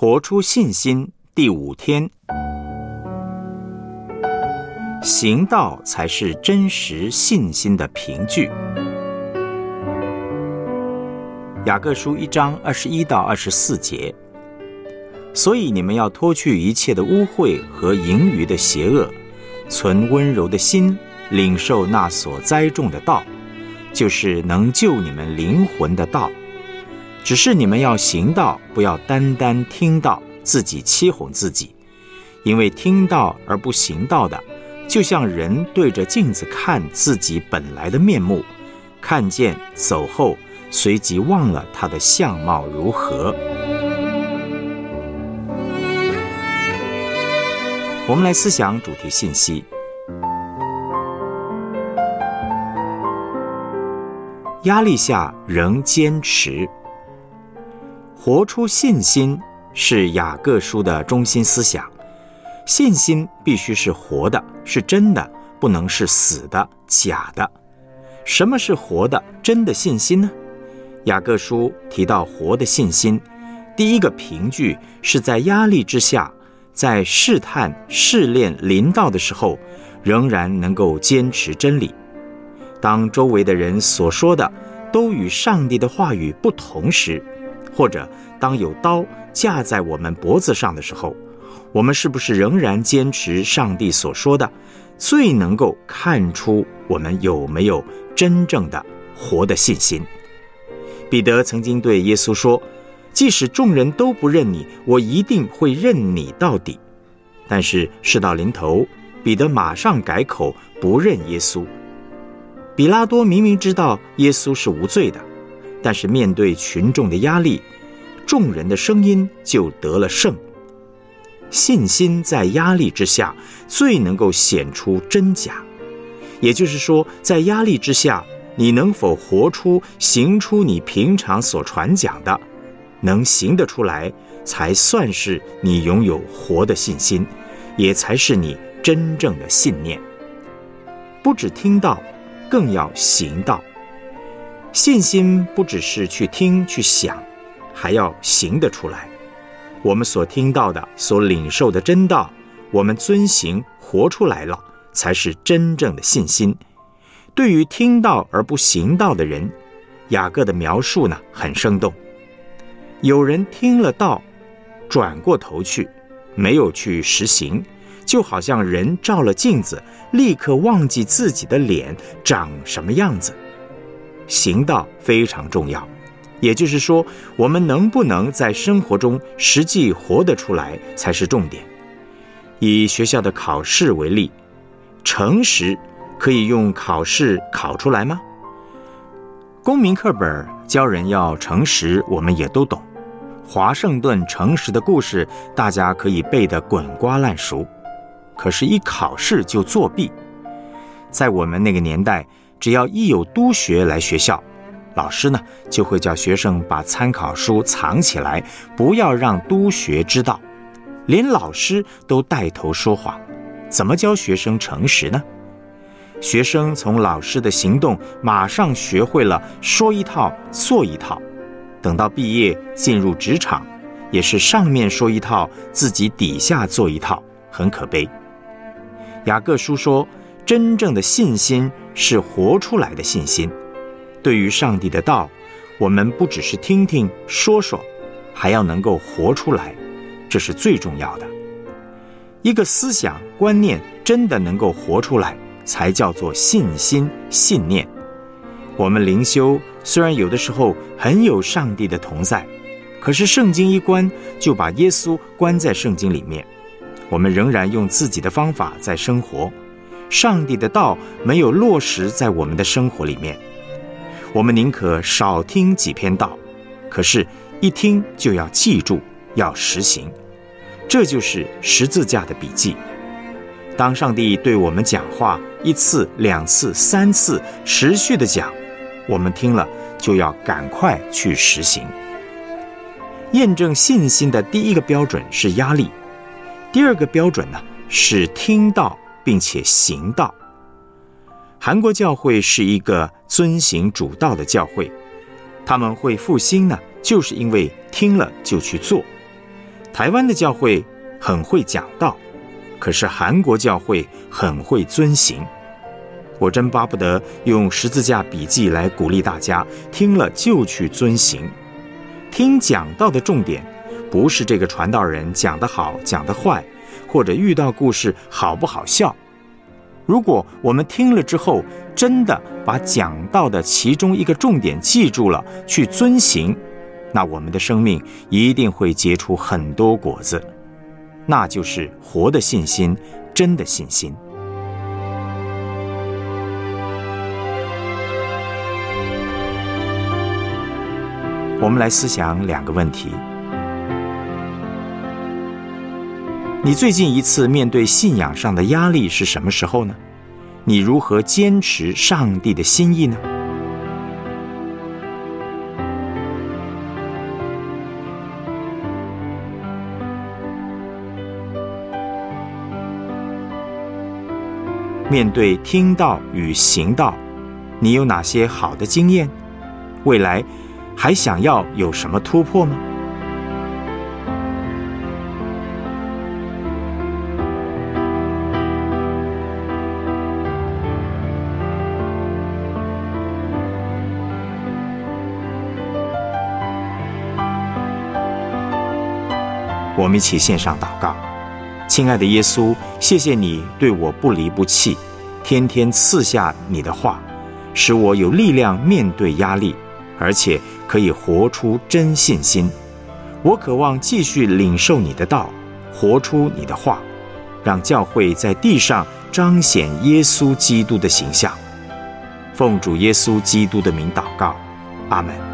活出信心第五天，行道才是真实信心的凭据。雅各书一章二十一到二十四节，所以你们要脱去一切的污秽和盈余的邪恶，存温柔的心，领受那所栽种的道，就是能救你们灵魂的道。只是你们要行道，不要单单听到，自己欺哄自己。因为听到而不行道的，就像人对着镜子看自己本来的面目，看见走后，随即忘了他的相貌如何。我们来思想主题信息：压力下仍坚持。活出信心是雅各书的中心思想。信心必须是活的，是真的，不能是死的、假的。什么是活的、真的信心呢？雅各书提到活的信心，第一个凭据是在压力之下，在试探、试炼临到的时候，仍然能够坚持真理。当周围的人所说的都与上帝的话语不同时，或者当有刀架在我们脖子上的时候，我们是不是仍然坚持上帝所说的？最能够看出我们有没有真正的活的信心。彼得曾经对耶稣说：“即使众人都不认你，我一定会认你到底。”但是事到临头，彼得马上改口不认耶稣。比拉多明明知道耶稣是无罪的。但是面对群众的压力，众人的声音就得了胜。信心在压力之下最能够显出真假，也就是说，在压力之下，你能否活出、行出你平常所传讲的，能行得出来，才算是你拥有活的信心，也才是你真正的信念。不只听到，更要行道。信心不只是去听去想，还要行得出来。我们所听到的、所领受的真道，我们遵行活出来了，才是真正的信心。对于听到而不行道的人，雅各的描述呢很生动。有人听了道，转过头去，没有去实行，就好像人照了镜子，立刻忘记自己的脸长什么样子。行道非常重要，也就是说，我们能不能在生活中实际活得出来才是重点。以学校的考试为例，诚实可以用考试考出来吗？公民课本教人要诚实，我们也都懂。华盛顿诚实的故事，大家可以背得滚瓜烂熟。可是，一考试就作弊，在我们那个年代。只要一有督学来学校，老师呢就会叫学生把参考书藏起来，不要让督学知道。连老师都带头说谎，怎么教学生诚实呢？学生从老师的行动马上学会了说一套做一套，等到毕业进入职场，也是上面说一套，自己底下做一套，很可悲。雅各书说。真正的信心是活出来的信心。对于上帝的道，我们不只是听听说说，还要能够活出来，这是最重要的。一个思想观念真的能够活出来，才叫做信心信念。我们灵修虽然有的时候很有上帝的同在，可是圣经一关就把耶稣关在圣经里面，我们仍然用自己的方法在生活。上帝的道没有落实在我们的生活里面，我们宁可少听几篇道，可是，一听就要记住，要实行，这就是十字架的笔记。当上帝对我们讲话一次、两次、三次，持续的讲，我们听了就要赶快去实行。验证信心的第一个标准是压力，第二个标准呢是听到。并且行道。韩国教会是一个遵行主道的教会，他们会复兴呢，就是因为听了就去做。台湾的教会很会讲道，可是韩国教会很会遵行。我真巴不得用十字架笔记来鼓励大家，听了就去遵行。听讲道的重点，不是这个传道人讲得好讲得坏，或者遇到故事好不好笑。如果我们听了之后，真的把讲到的其中一个重点记住了，去遵行，那我们的生命一定会结出很多果子，那就是活的信心，真的信心。我们来思想两个问题：你最近一次面对信仰上的压力是什么时候呢？你如何坚持上帝的心意呢？面对听道与行道，你有哪些好的经验？未来还想要有什么突破吗？我们一起献上祷告，亲爱的耶稣，谢谢你对我不离不弃，天天赐下你的话，使我有力量面对压力，而且可以活出真信心。我渴望继续领受你的道，活出你的话，让教会在地上彰显耶稣基督的形象。奉主耶稣基督的名祷告，阿门。